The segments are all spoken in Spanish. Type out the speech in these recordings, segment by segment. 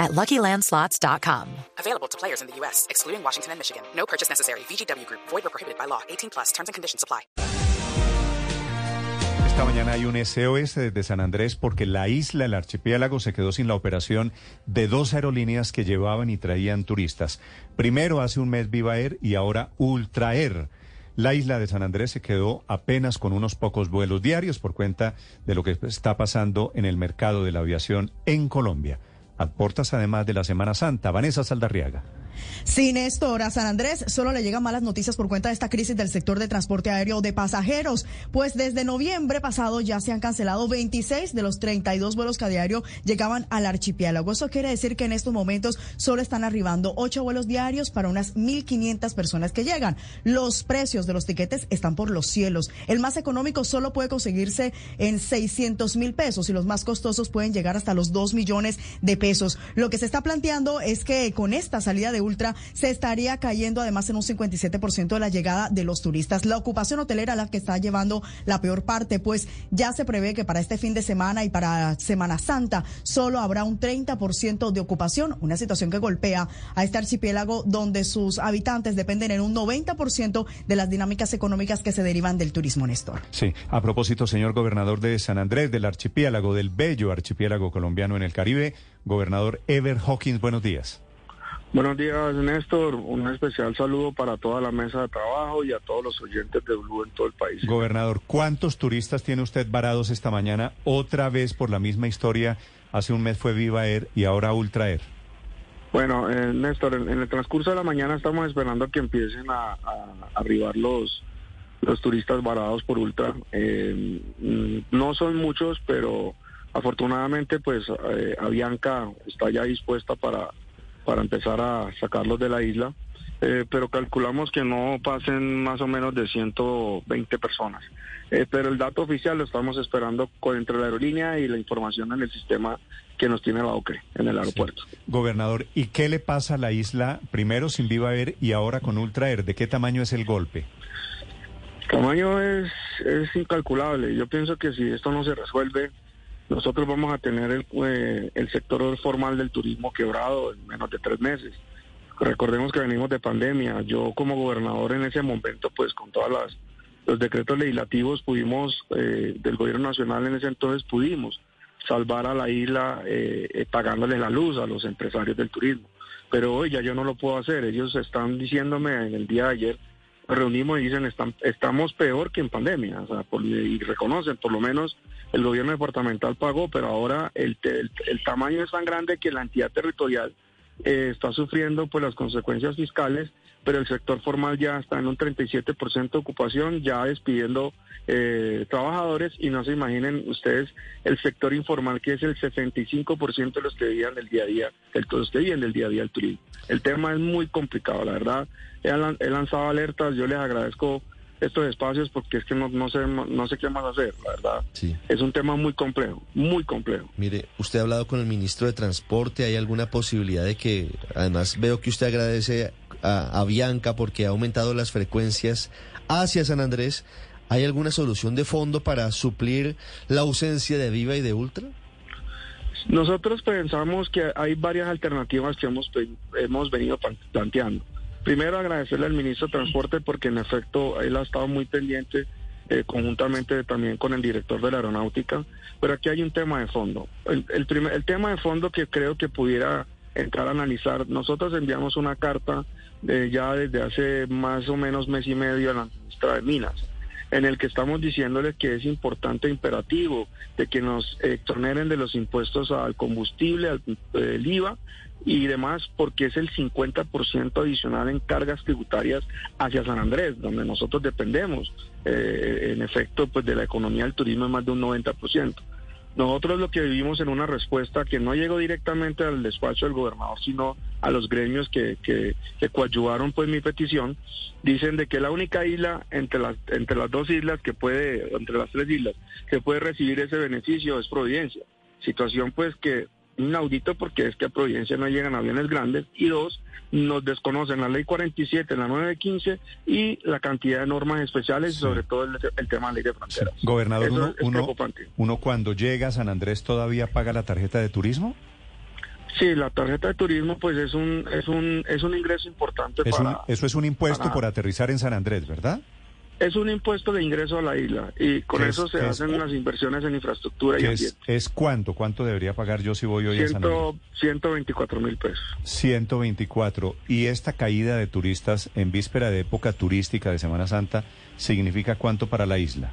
at LuckyLandSlots.com. Available to players in the U.S., excluding Washington and Michigan. No purchase necessary. VGW Group. Void or prohibited by law. 18 plus. Terms and conditions apply. Esta mañana hay un SOS desde San Andrés porque la isla, el archipiélago, se quedó sin la operación de dos aerolíneas que llevaban y traían turistas. Primero hace un mes Viva Air y ahora Ultra Air. La isla de San Andrés se quedó apenas con unos pocos vuelos diarios por cuenta de lo que está pasando en el mercado de la aviación en Colombia. Aportas además de la Semana Santa. Vanessa Saldarriaga. Sí, Néstor, a San Andrés solo le llegan malas noticias por cuenta de esta crisis del sector de transporte aéreo de pasajeros, pues desde noviembre pasado ya se han cancelado 26 de los 32 vuelos que a diario llegaban al archipiélago. Eso quiere decir que en estos momentos solo están arribando 8 vuelos diarios para unas 1.500 personas que llegan. Los precios de los tiquetes están por los cielos. El más económico solo puede conseguirse en 600 mil pesos y los más costosos pueden llegar hasta los 2 millones de pesos. Lo que se está planteando es que con esta salida de Ultra se estaría cayendo además en un 57% de la llegada de los turistas. La ocupación hotelera la que está llevando la peor parte, pues ya se prevé que para este fin de semana y para Semana Santa solo habrá un 30% de ocupación, una situación que golpea a este archipiélago donde sus habitantes dependen en un 90% de las dinámicas económicas que se derivan del turismo, Néstor. Sí, a propósito, señor gobernador de San Andrés, del archipiélago, del bello archipiélago colombiano en el Caribe, gobernador Ever Hawkins, buenos días. Buenos días, Néstor. Un especial saludo para toda la mesa de trabajo y a todos los oyentes de Blue en todo el país. Gobernador, ¿cuántos turistas tiene usted varados esta mañana? Otra vez por la misma historia. Hace un mes fue Viva Air y ahora Ultra Air. Bueno, eh, Néstor, en, el transcurso de la mañana estamos esperando que empiecen a, arribar los, los turistas varados por Ultra. Eh, mm, no son muchos, pero afortunadamente pues eh, Avianca está ya dispuesta para para empezar a sacarlos de la isla, eh, pero calculamos que no pasen más o menos de 120 personas. Eh, pero el dato oficial lo estamos esperando con, entre la aerolínea y la información en el sistema que nos tiene la OCRE en el aeropuerto. Gobernador, ¿y qué le pasa a la isla primero sin Viva Air y ahora con Ultra Air? ¿De qué tamaño es el golpe? El tamaño es, es incalculable. Yo pienso que si esto no se resuelve, nosotros vamos a tener el, eh, el sector formal del turismo quebrado en menos de tres meses. Recordemos que venimos de pandemia. Yo como gobernador en ese momento, pues con todas las los decretos legislativos pudimos, eh, del gobierno nacional en ese entonces pudimos salvar a la isla eh, eh, pagándole la luz a los empresarios del turismo. Pero hoy ya yo no lo puedo hacer. Ellos están diciéndome en el día de ayer reunimos y dicen están, estamos peor que en pandemia, o sea, y reconocen, por lo menos el gobierno departamental pagó, pero ahora el, el, tamaño es tan grande que la entidad territorial eh, está sufriendo pues las consecuencias fiscales pero el sector formal ya está en un 37% de ocupación, ya despidiendo eh, trabajadores y no se imaginen ustedes el sector informal que es el 65% de los que vivían del día a día, de los que viven del día a día el turismo. El tema es muy complicado, la verdad. He, lanzado alertas, yo les agradezco estos espacios porque es que no, no, sé, no sé qué más hacer, la verdad. Sí. Es un tema muy complejo, muy complejo. Mire, usted ha hablado con el ministro de Transporte, ¿hay alguna posibilidad de que, además veo que usted agradece a, Bianca porque ha aumentado las frecuencias hacia San Andrés. ¿Hay alguna solución de fondo para suplir la ausencia de Viva y de Ultra? Nosotros pensamos que hay varias alternativas que hemos, hemos venido planteando. Primero, agradecerle al ministro de Transporte porque en efecto él ha estado muy pendiente eh, conjuntamente también con el director de la aeronáutica, pero aquí hay un tema de fondo. El, tema de fondo que creo que pudiera entrar a analizar. Nosotros enviamos una carta de, ya desde hace más o menos mes y medio a la ministra de Minas, en el que estamos diciéndole que es importante e imperativo de que nos exoneren de los impuestos al combustible, al IVA y demás, porque es el 50% adicional en cargas tributarias hacia San Andrés, donde nosotros dependemos, eh, en efecto, pues de la economía del turismo es más de un 90%. Nosotros lo que vivimos en una respuesta que no llegó directamente al despacho del gobernador, sino a los gremios que, que, que coadyuvaron pues mi petición, dicen de que la única isla entre las, entre las dos islas que puede, entre las tres islas, que puede recibir ese beneficio es Providencia. Situación pues que inaudito porque es que a Providencia no llegan aviones grandes y dos, nos desconocen la ley 47, la 915 y la cantidad de normas especiales, Sí. sobre todo el, el tema de ley de fronteras. Gobernador, Eso uno, es uno, preocupante. uno cuando llega a San Andrés todavía paga la tarjeta de turismo. Sí, la tarjeta de turismo pues es un es un es un ingreso importante Es un- para eso es un impuesto para- por aterrizar en San Andrés, ¿verdad? Es un impuesto de ingreso a la isla y con Es- eso se hacen las inversiones en infraestructura y es, ambiente. es cuánto, cuánto debería pagar yo si voy hoy a San Andrés. Ciento, 124 mil pesos. 124. Y esta caída de turistas en víspera de época turística de Semana Santa significa cuánto para la isla.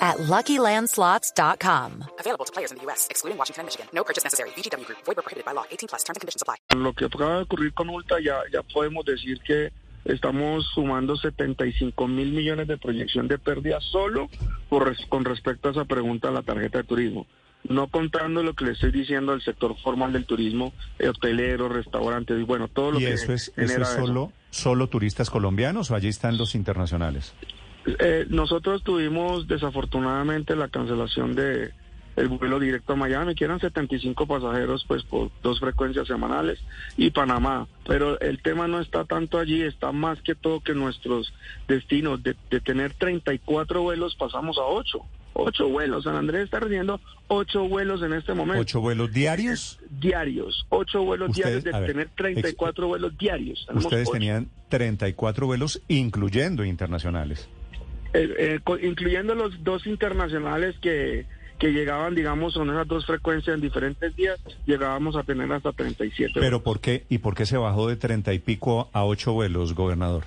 at LuckyLandSlots.com. Available to players in the U.S., excluding Washington and Michigan. No purchase necessary. VGW Group. Void prohibited by law. 18 plus. Terms and conditions apply. lo que acaba de ocurrir con Ulta ya, ya podemos decir que estamos sumando 75 mil millones de proyección de pérdida solo por con respecto a esa pregunta a la tarjeta de turismo. No contando lo que le estoy diciendo al sector formal del turismo, eh, hoteleros, restaurantes, y bueno, todo lo ¿Y que eso es, eso es eso. solo, solo turistas colombianos o allí están los internacionales? Eh, nosotros tuvimos desafortunadamente la cancelación de el vuelo directo a Miami, que eran 75 pasajeros pues por dos frecuencias semanales y Panamá. Pero el tema no está tanto allí, está más que todo que nuestros destinos de, de tener 34 vuelos pasamos a 8. 8 vuelos. San Andrés está recibiendo 8 vuelos en este momento. ¿Ocho vuelos diarios? Diarios. 8 vuelos Ustedes- diarios de ver, tener 34 vuelos diarios. Tenemos Ustedes ocho. tenían 34 vuelos, incluyendo internacionales. Eh, eh, incluyendo los dos internacionales que, que llegaban, digamos, son esas dos frecuencias en diferentes días, llegábamos a tener hasta 37. ¿Pero por qué? ¿Y por qué se bajó de 30 y pico a 8 vuelos, gobernador?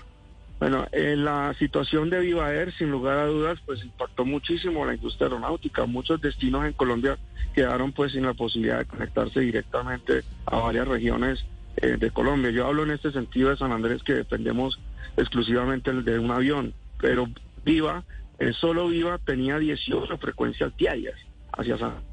Bueno, en la situación de Viva Air, sin lugar a dudas, pues impactó muchísimo la industria aeronáutica. Muchos destinos en Colombia quedaron pues sin la posibilidad de conectarse directamente a varias regiones eh, de Colombia. Yo hablo en este sentido de San Andrés que dependemos exclusivamente de un avión, pero Viva, eh, solo Viva tenía 18 frecuencias diarias hacia San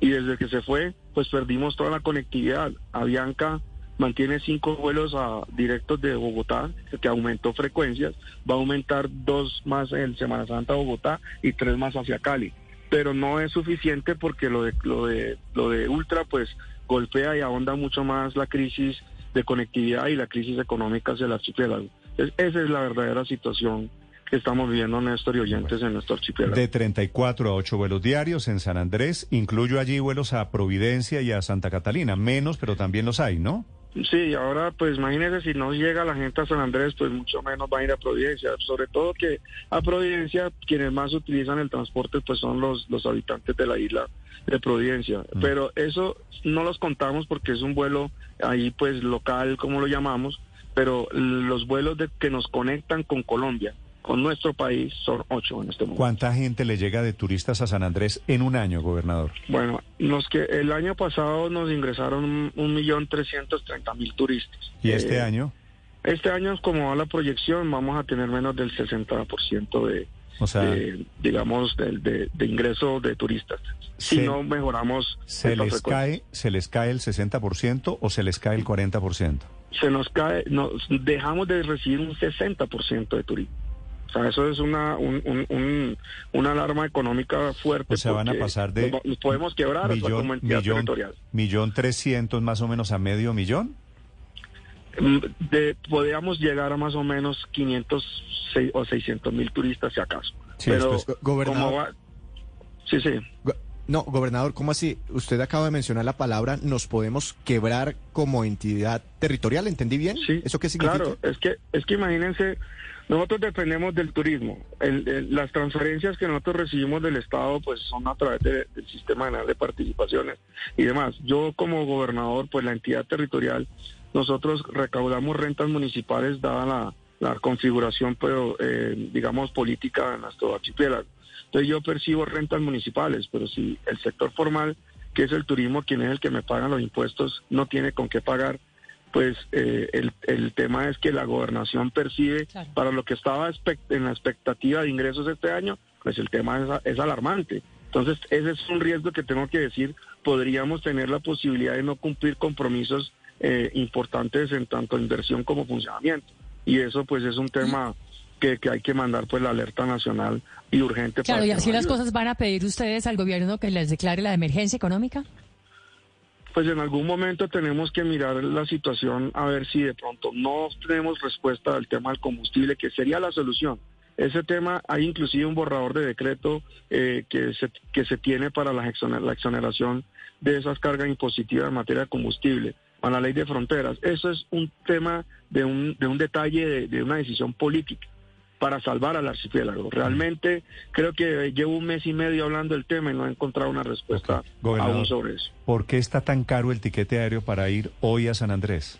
y desde que se fue, pues perdimos toda la conectividad. Avianca mantiene cinco vuelos a, directos de Bogotá, que aumentó frecuencias, va a aumentar dos más en Semana Santa Bogotá y tres más hacia Cali. Pero no es suficiente porque lo de, lo de, lo de Ultra pues golpea y ahonda mucho más la crisis de conectividad y la crisis económica hacia el archipiélago. Es- esa es la verdadera situación que estamos viviendo, Néstor y oyentes, en nuestro archipiélago. De 34 a 8 vuelos diarios en San Andrés, incluyo allí vuelos a Providencia y a Santa Catalina, menos, pero también los hay, ¿no? Sí, ahora pues imagínense si no llega la gente a San Andrés, pues mucho menos va a ir a Providencia. Sobre todo que a Providencia quienes más utilizan el transporte pues son los, los habitantes de la isla de Providencia. Pero eso no los contamos porque es un vuelo ahí pues local, como lo llamamos, pero los vuelos de, que nos conectan con Colombia, con nuestro país, son ocho en este momento. ¿Cuánta gente le llega de turistas a San Andrés en un año, gobernador? Bueno, los que el año pasado nos ingresaron un- millón trescientos treinta mil turistas. ¿Y este Eh, año? Este año, como va la proyección, vamos a tener menos del 60% de, O sea, de, digamos, de, de- de ingreso de turistas. Si Se- no mejoramos ¿se les, cae, ¿se les cae el 60% o se les cae el 40%? Se nos cae, nos dejamos de recibir un 60% de turismo. O sea, eso es una un, un- un- una alarma económica fuerte. O sea, van a pasar de nos, nos podemos quebrar hasta como millón, entidad millón, territorial. millón trescientos más o menos a medio millón. Mm, De, podríamos llegar a más o menos 500 seis- o 600 mil turistas, si acaso. Sí, Pero, como Gobernador. va- Sí, sí. No, gobernador, ¿cómo así? Usted acaba de mencionar la palabra nos podemos quebrar como entidad territorial, ¿entendí bien? Sí, ¿Eso qué significa? Claro, es que, es que imagínense, nosotros dependemos del turismo. El- el- las transferencias que nosotros recibimos del Estado pues son a través de- del Sistema General de Participaciones y demás. Yo como gobernador, pues la entidad territorial, nosotros recaudamos rentas municipales dada la, la configuración, pero eh, digamos, política de nuestro archipiélago. Entonces yo percibo rentas municipales, pero si el sector formal, que es el turismo, quien es el que me paga los impuestos, no tiene con qué pagar, pues eh, el, el, tema es que la gobernación percibe para lo que estaba en la expectativa de ingresos este año, pues el tema es, es alarmante. Entonces ese es un riesgo que tengo que decir, podríamos tener la posibilidad de no cumplir compromisos eh, importantes en tanto inversión como funcionamiento. Y eso pues es un tema que, que, hay que mandar pues la alerta nacional y urgente. Claro, y así las cosas van a pedir ustedes al gobierno que les declare la emergencia económica. Pues en algún momento tenemos que mirar la situación a ver si de pronto no tenemos respuesta al tema del combustible, que sería la solución. Ese tema, hay inclusive un borrador de decreto eh, que, se, que se tiene para la, exoneración de esas cargas impositivas en materia de combustible, para la ley de fronteras. Eso es un tema de un, de un detalle de una decisión política para salvar al archipiélago. Realmente creo que llevo un mes y medio hablando del tema y no he encontrado una respuesta aún sobre eso. ¿Por qué está tan caro el tiquete aéreo para ir hoy a San Andrés?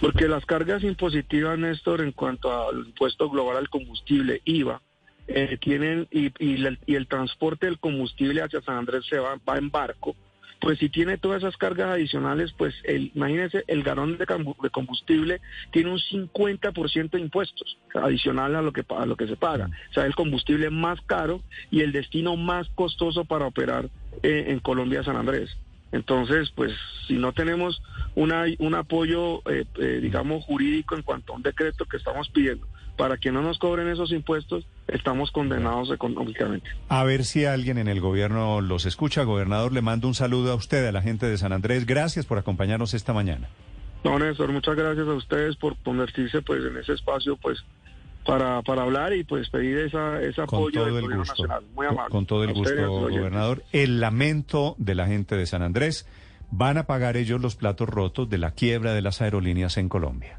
Porque las cargas impositivas, Néstor, en cuanto al impuesto global al combustible, IVA, eh, tienen y, y, el transporte del combustible hacia San Andrés se va, va en barco pues si tiene todas esas cargas adicionales, pues el, imagínense, el galón de combustible tiene un 50% de impuestos adicional a lo que a lo que se paga. O sea, el combustible más caro y el destino más costoso para operar eh, en Colombia San Andrés. Entonces, pues si no tenemos una, un apoyo, eh, eh, digamos, jurídico en cuanto a un decreto que estamos pidiendo para que no nos cobren esos impuestos, estamos condenados económicamente. A ver si alguien en el gobierno los escucha. Gobernador, le mando un saludo a usted, a la gente de San Andrés. Gracias por acompañarnos esta mañana. No, Néstor, muchas gracias a ustedes por convertirse pues en ese espacio pues para, para hablar y pues pedir esa, ese apoyo del gobierno nacional. Muy amable. Con, todo el gusto, gobernador. El lamento de la gente de San Andrés. Van a pagar ellos los platos rotos de la quiebra de las aerolíneas en Colombia.